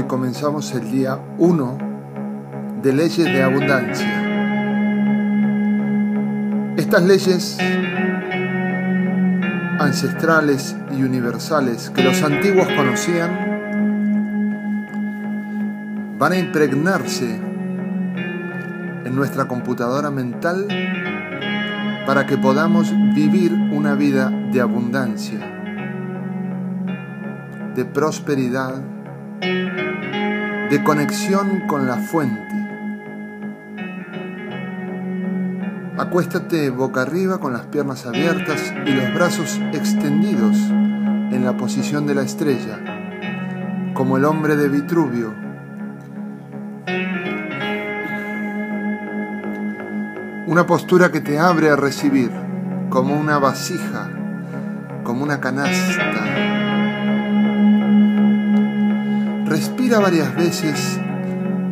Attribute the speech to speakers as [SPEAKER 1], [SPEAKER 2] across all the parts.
[SPEAKER 1] Hoy comenzamos el día 1 de leyes de abundancia. Estas leyes ancestrales y universales que los antiguos conocían van a impregnarse en nuestra computadora mental para que podamos vivir una vida de abundancia, de prosperidad, de conexión con la fuente. Acuéstate boca arriba con las piernas abiertas y los brazos extendidos en la posición de la estrella, como el hombre de Vitruvio. Una postura que te abre a recibir, como una vasija, como una canasta Respira varias veces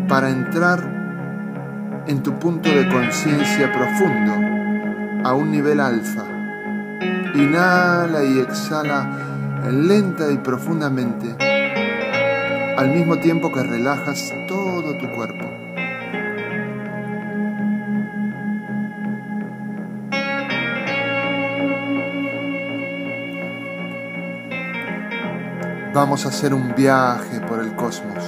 [SPEAKER 1] para entrar en tu punto de conciencia profundo, a un nivel alfa. Inhala y exhala lenta y profundamente, al mismo tiempo que relajas todo Vamos a hacer un viaje por el cosmos.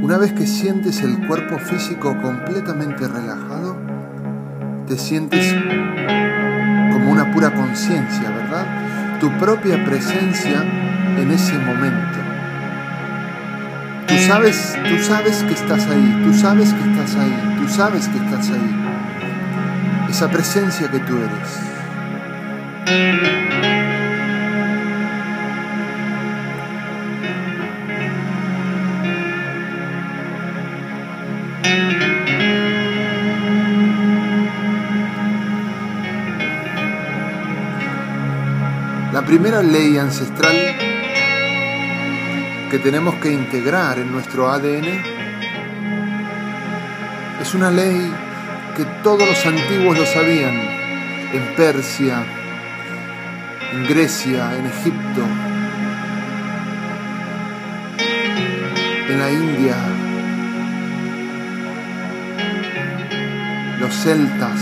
[SPEAKER 1] Una vez que sientes el cuerpo físico completamente relajado, te sientes como una pura conciencia, ¿verdad? Tu propia presencia en ese momento. Sabes, tú sabes que estás ahí, tú sabes que estás ahí, tú sabes que estás ahí. Esa presencia que tú eres. La primera ley ancestral que tenemos que integrar en nuestro ADN es una ley que todos los antiguos lo sabían en Persia, en Grecia, en Egipto, en la India, los celtas,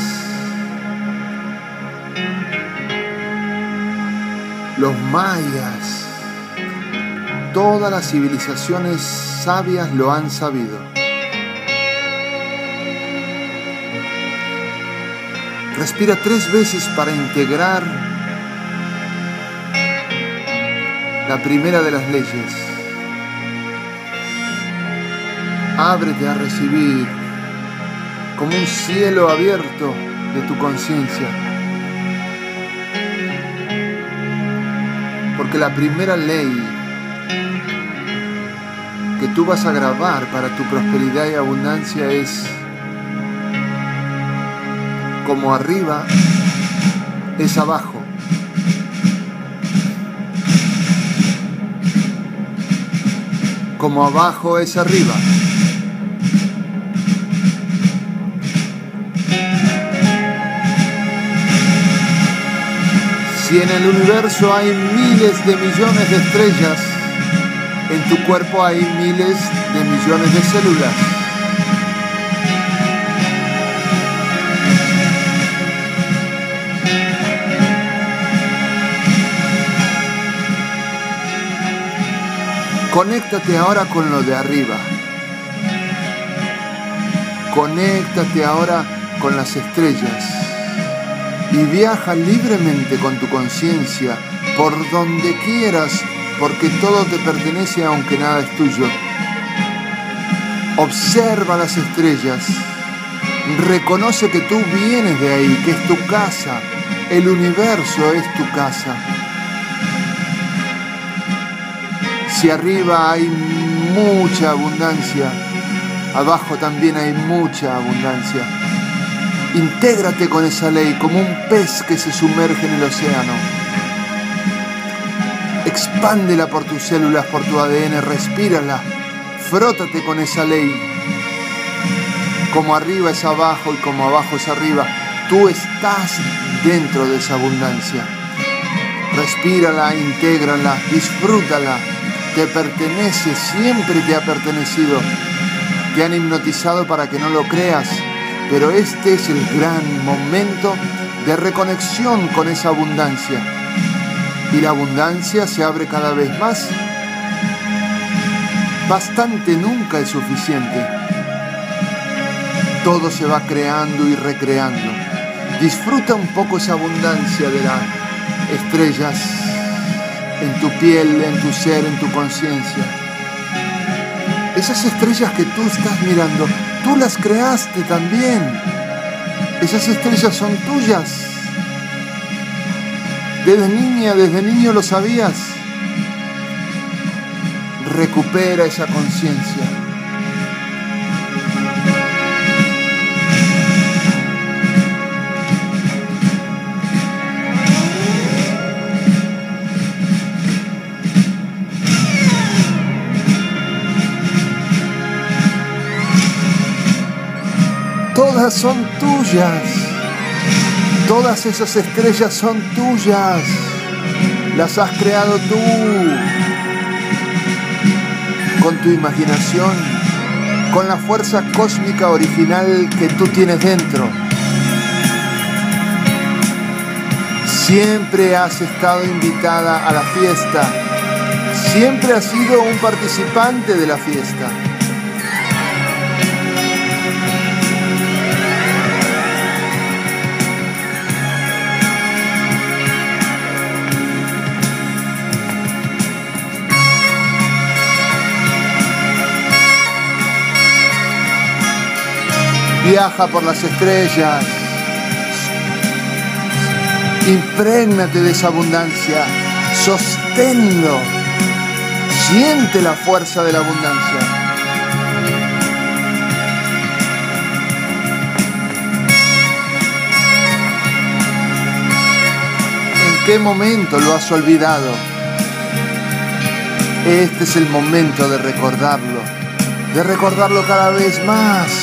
[SPEAKER 1] los mayas, Todas las civilizaciones sabias lo han sabido. Respira tres veces para integrar la primera de las leyes. Ábrete a recibir como un cielo abierto de tu conciencia. Porque la primera ley que tú vas a grabar para tu prosperidad y abundancia es como arriba es abajo. Como abajo es arriba. Si en el universo hay miles de millones de estrellas, en tu cuerpo hay miles de millones de células. Conéctate ahora con lo de arriba. Conéctate ahora con las estrellas y viaja libremente con tu conciencia por donde quieras porque todo te pertenece aunque nada es tuyo. Observa las estrellas, reconoce que tú vienes de ahí, que es tu casa, el universo es tu casa. Si arriba hay mucha abundancia, abajo también hay mucha abundancia. Intégrate con esa ley como un pez que se sumerge en el océano Expándela por tus células, por tu ADN, respírala, frótate con esa ley. Como arriba es abajo y como abajo es arriba. Tú estás dentro de esa abundancia. Respírala, intégrala, disfrútala. Te pertenece, siempre te ha pertenecido. Te han hipnotizado para que no lo creas, pero este es el gran momento de reconexión con esa abundancia. Y la abundancia se abre cada vez más. Bastante nunca es suficiente. Todo se va creando y recreando. Disfruta un poco esa abundancia de las estrellas en tu piel, en tu ser, en tu conciencia. Esas estrellas que tú estás mirando, tú las creaste también. Esas estrellas son tuyas. Desde niña, desde niño lo sabías. Recupera esa conciencia. Todas son tuyas. Todas esas estrellas son tuyas. Las has creado tú. Con tu imaginación, con la fuerza cósmica original que tú tienes dentro. Siempre has estado invitada a la fiesta. Siempre has sido un participante de la fiesta. Viaja por las estrellas. Imprégnate de esa abundancia. Sosténlo. Siente la fuerza de la abundancia. ¿En qué momento lo has olvidado? Este es el momento de recordarlo, de recordarlo cada vez más.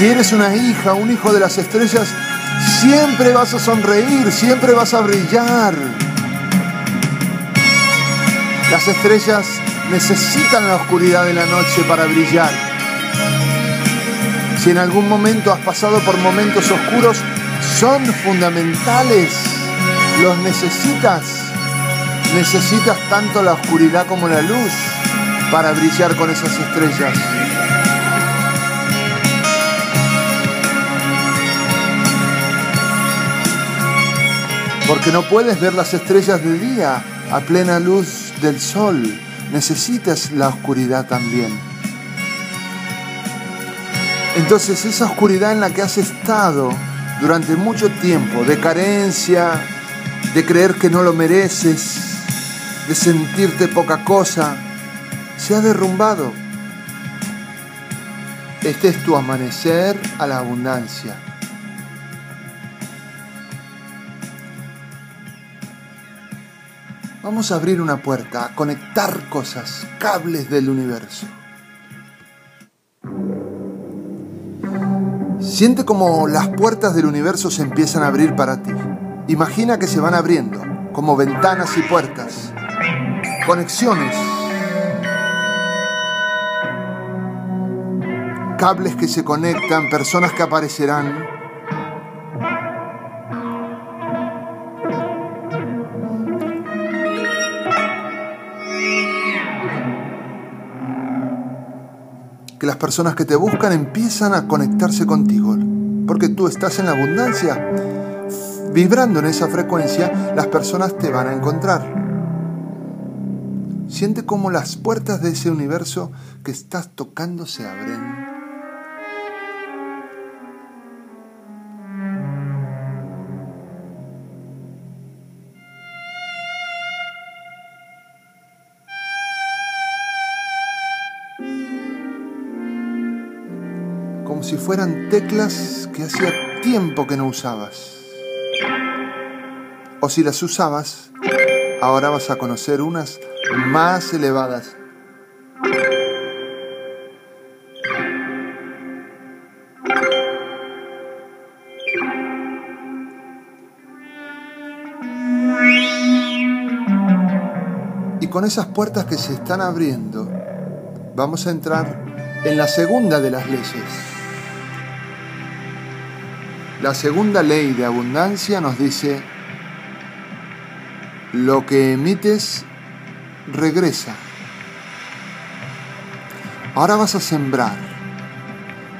[SPEAKER 1] Si eres una hija, un hijo de las estrellas, siempre vas a sonreír, siempre vas a brillar. Las estrellas necesitan la oscuridad de la noche para brillar. Si en algún momento has pasado por momentos oscuros, son fundamentales. Los necesitas. Necesitas tanto la oscuridad como la luz para brillar con esas estrellas. Porque no puedes ver las estrellas de día a plena luz del sol. Necesitas la oscuridad también. Entonces esa oscuridad en la que has estado durante mucho tiempo, de carencia, de creer que no lo mereces, de sentirte poca cosa, se ha derrumbado. Este es tu amanecer a la abundancia. Vamos a abrir una puerta, a conectar cosas, cables del universo. Siente como las puertas del universo se empiezan a abrir para ti. Imagina que se van abriendo, como ventanas y puertas. Conexiones. Cables que se conectan, personas que aparecerán. Que las personas que te buscan empiezan a conectarse contigo, porque tú estás en la abundancia, vibrando en esa frecuencia, las personas te van a encontrar. Siente cómo las puertas de ese universo que estás tocando se abren. fueran teclas que hacía tiempo que no usabas. O si las usabas, ahora vas a conocer unas más elevadas. Y con esas puertas que se están abriendo, vamos a entrar en la segunda de las leyes. La segunda ley de abundancia nos dice, lo que emites regresa. Ahora vas a sembrar,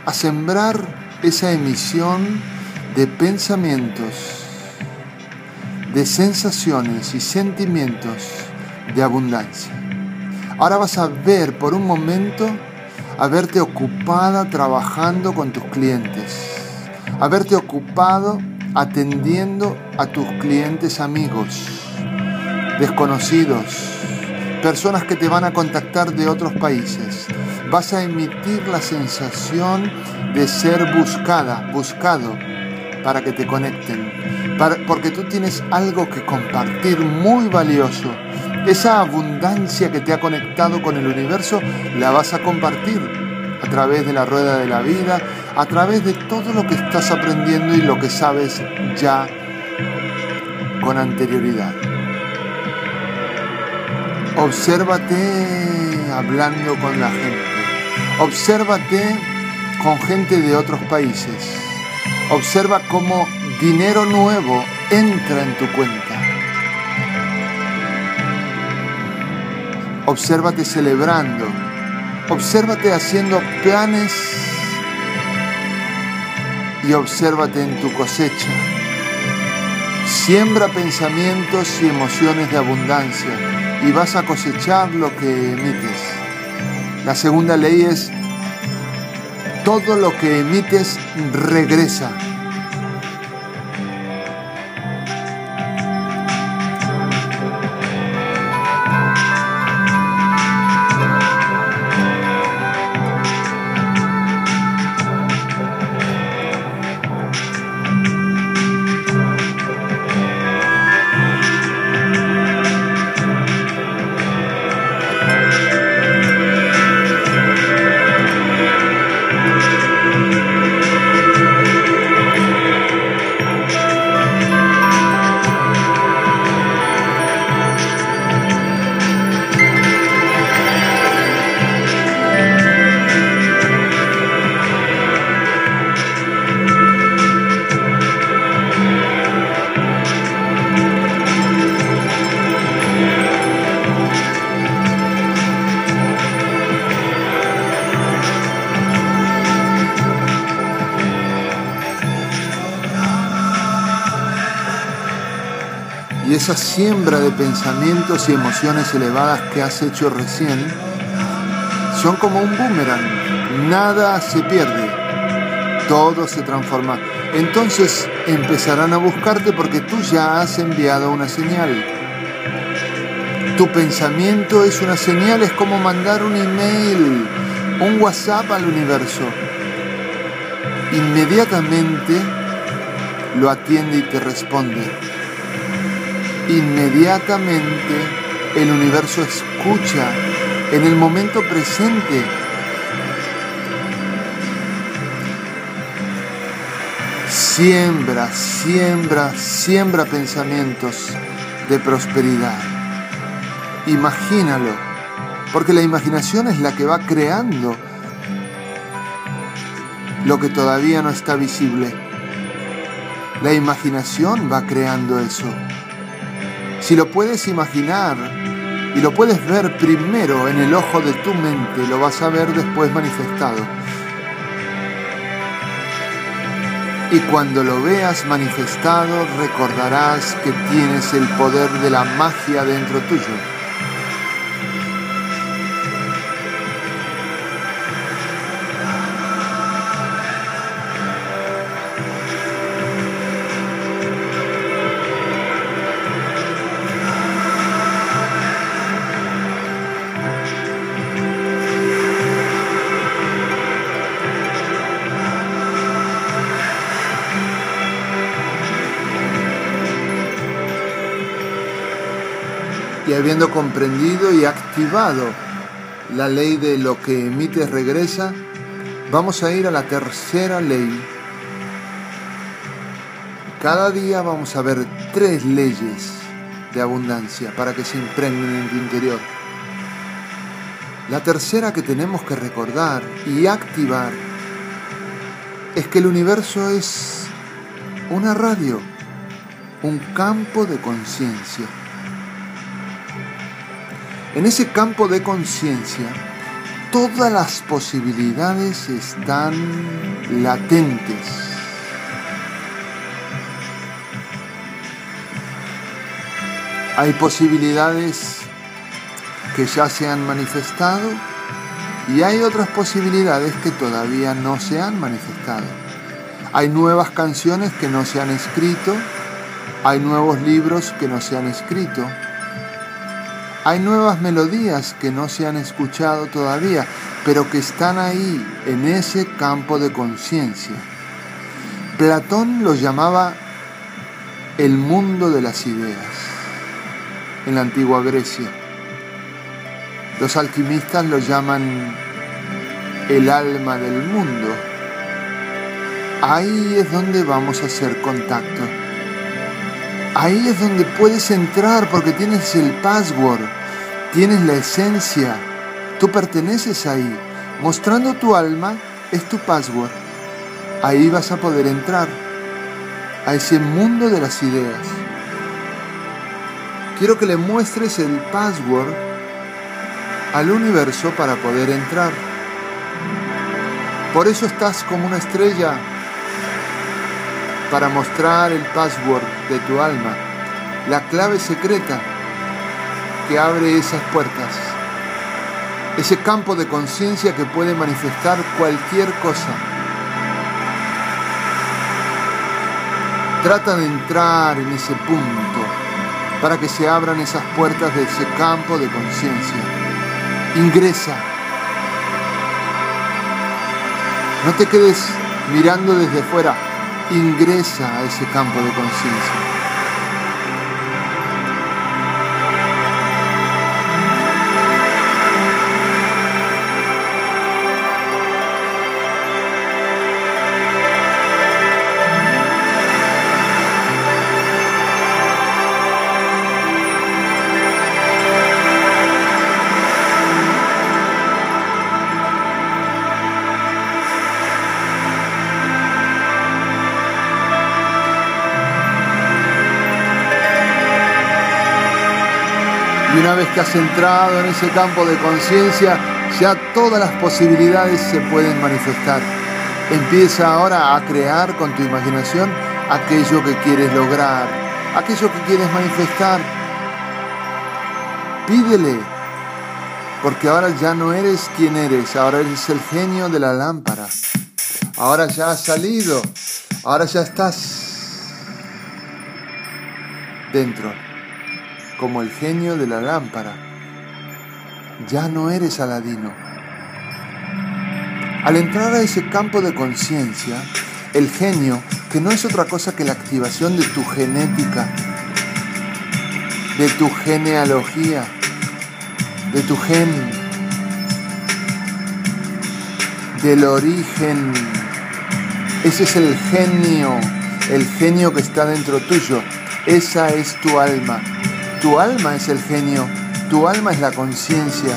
[SPEAKER 1] a sembrar esa emisión de pensamientos, de sensaciones y sentimientos de abundancia. Ahora vas a ver por un momento a verte ocupada trabajando con tus clientes, a verte ocupado atendiendo a tus clientes amigos, desconocidos, personas que te van a contactar de otros países. Vas a emitir la sensación de ser buscada, buscado, para que te conecten, porque tú tienes algo que compartir muy valioso. Esa abundancia que te ha conectado con el universo la vas a compartir a través de la rueda de la vida, a través de todo lo que estás aprendiendo y lo que sabes ya con anterioridad. Obsérvate hablando con la gente. Obsérvate con gente de otros países. Observa cómo dinero nuevo entra en tu cuenta. Obsérvate celebrando. Obsérvate haciendo planes y obsérvate en tu cosecha. Siembra pensamientos y emociones de abundancia y vas a cosechar lo que emites. La segunda ley es todo lo que emites regresa. Esa siembra de pensamientos y emociones elevadas que has hecho recién son como un boomerang. Nada se pierde, todo se transforma. Entonces empezarán a buscarte porque tú ya has enviado una señal. Tu pensamiento es una señal, es como mandar un email, un WhatsApp al universo. Inmediatamente lo atiende y te responde inmediatamente el universo escucha en el momento presente. Siembra, siembra, siembra pensamientos de prosperidad. Imagínalo, porque la imaginación es la que va creando lo que todavía no está visible. La imaginación va creando eso. Si lo puedes imaginar y lo puedes ver primero en el ojo de tu mente, lo vas a ver después manifestado. Y cuando lo veas manifestado, recordarás que tienes el poder de la magia dentro tuyo. Y habiendo comprendido y activado la ley de lo que emites regresa, vamos a ir a la tercera ley. Cada día vamos a ver tres leyes de abundancia para que se impregnen en tu interior. La tercera que tenemos que recordar y activar es que el universo es una radio, un campo de conciencia. En ese campo de conciencia, todas las posibilidades están latentes. Hay posibilidades que ya se han manifestado y hay otras posibilidades que todavía no se han manifestado. Hay nuevas canciones que no se han escrito, hay nuevos libros que no se han escrito, hay nuevas melodías que no se han escuchado todavía, pero que están ahí en ese campo de conciencia. Platón lo llamaba el mundo de las ideas en la antigua Grecia. Los alquimistas lo llaman el alma del mundo. Ahí es donde vamos a hacer contacto. Ahí es donde puedes entrar porque tienes el password, tienes la esencia, tú perteneces ahí. Mostrando tu alma es tu password. Ahí vas a poder entrar a ese mundo de las ideas. Quiero que le muestres el password al universo para poder entrar. Por eso estás como una estrella para mostrar el password de tu alma, la clave secreta que abre esas puertas, ese campo de conciencia que puede manifestar cualquier cosa. Trata de entrar en ese punto para que se abran esas puertas de ese campo de conciencia. Ingresa. No te quedes mirando desde fuera, ingresa a ese campo de conciencia. Que has entrado en ese campo de conciencia, ya todas las posibilidades se pueden manifestar. Empieza ahora a crear con tu imaginación aquello que quieres lograr, aquello que quieres manifestar. Pídele, porque ahora ya no eres quien eres, ahora eres el genio de la lámpara. Ahora ya has salido, ahora ya estás dentro como el genio de la lámpara. Ya no eres Aladino. Al entrar a ese campo de conciencia, el genio, que no es otra cosa que la activación de tu genética, de tu genealogía, de tu gen, del origen. Ese es el genio, el genio que está dentro tuyo. Esa es tu alma. Tu alma es el genio, tu alma es la conciencia.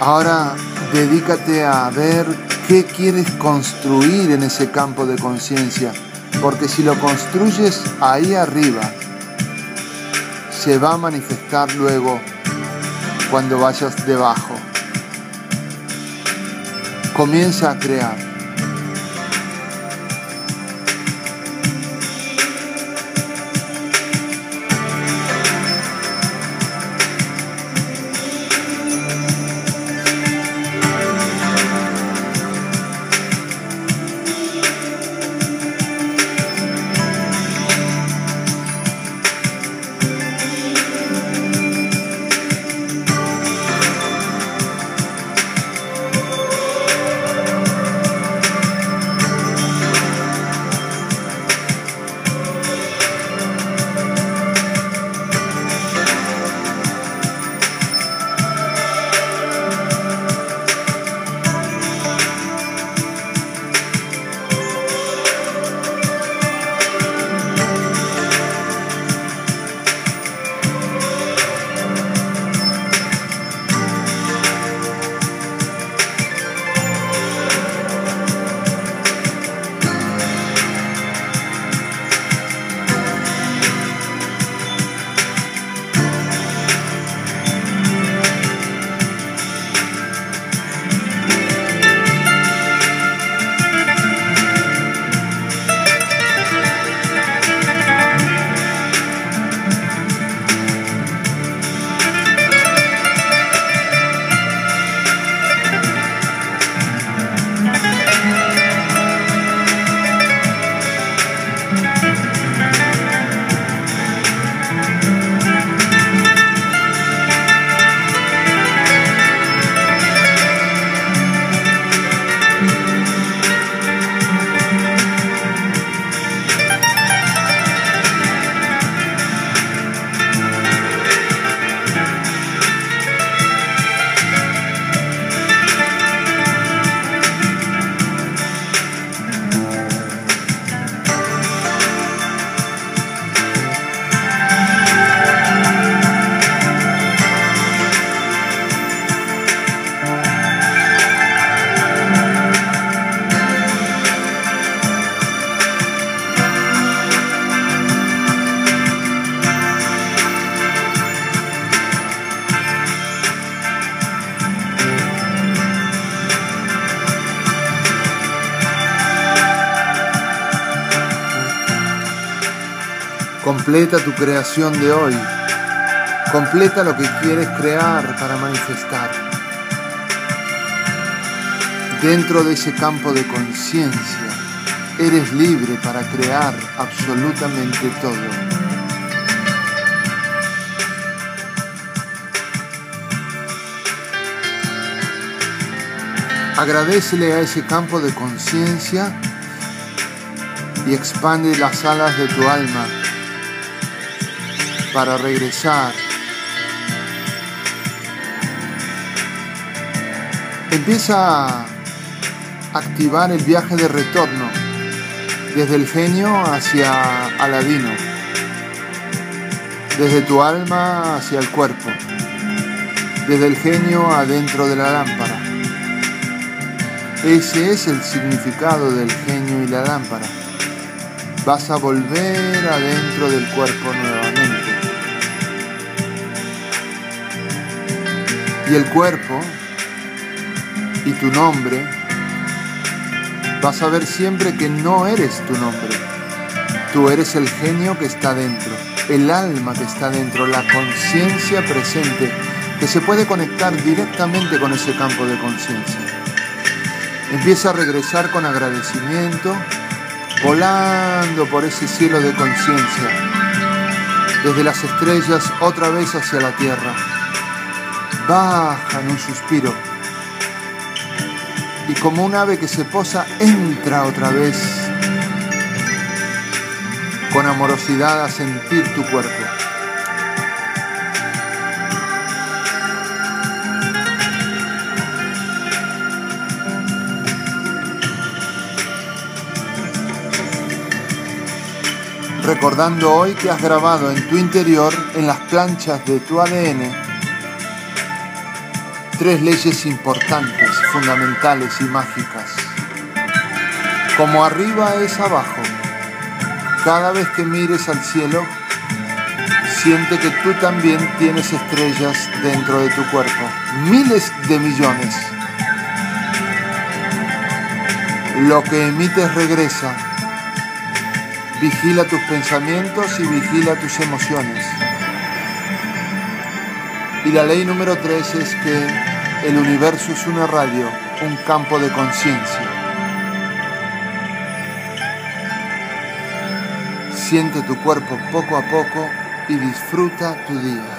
[SPEAKER 1] Ahora dedícate a ver qué quieres construir en ese campo de conciencia, porque si lo construyes ahí arriba, se va a manifestar luego cuando vayas debajo. Comienza a crear. Completa tu creación de hoy. Completa lo que quieres crear para manifestar. Dentro de ese campo de conciencia, eres libre para crear absolutamente todo. Agradecele a ese campo de conciencia y expande las alas de tu alma para regresar. Empieza a activar el viaje de retorno desde el genio hacia Aladino, desde tu alma hacia el cuerpo, desde el genio adentro de la lámpara. Ese es el significado del genio y la lámpara. Vas a volver adentro del cuerpo nuevamente. Y el cuerpo y tu nombre, vas a ver siempre que no eres tu nombre. Tú eres el genio que está dentro, el alma que está dentro, la conciencia presente que se puede conectar directamente con ese campo de conciencia. Empieza a regresar con agradecimiento, volando por ese cielo de conciencia, desde las estrellas otra vez hacia la tierra baja en un suspiro y como un ave que se posa entra otra vez con amorosidad a sentir tu cuerpo. Recordando hoy que has grabado en tu interior, en las planchas de tu ADN, tres leyes importantes, fundamentales y mágicas. Como arriba es abajo, cada vez que mires al cielo, siente que tú también tienes estrellas dentro de tu cuerpo, miles de millones. Lo que emites regresa. Vigila tus pensamientos y vigila tus emociones. Y la ley número tres es que el universo es una radio, un campo de conciencia. Siente tu cuerpo poco a poco y disfruta tu día.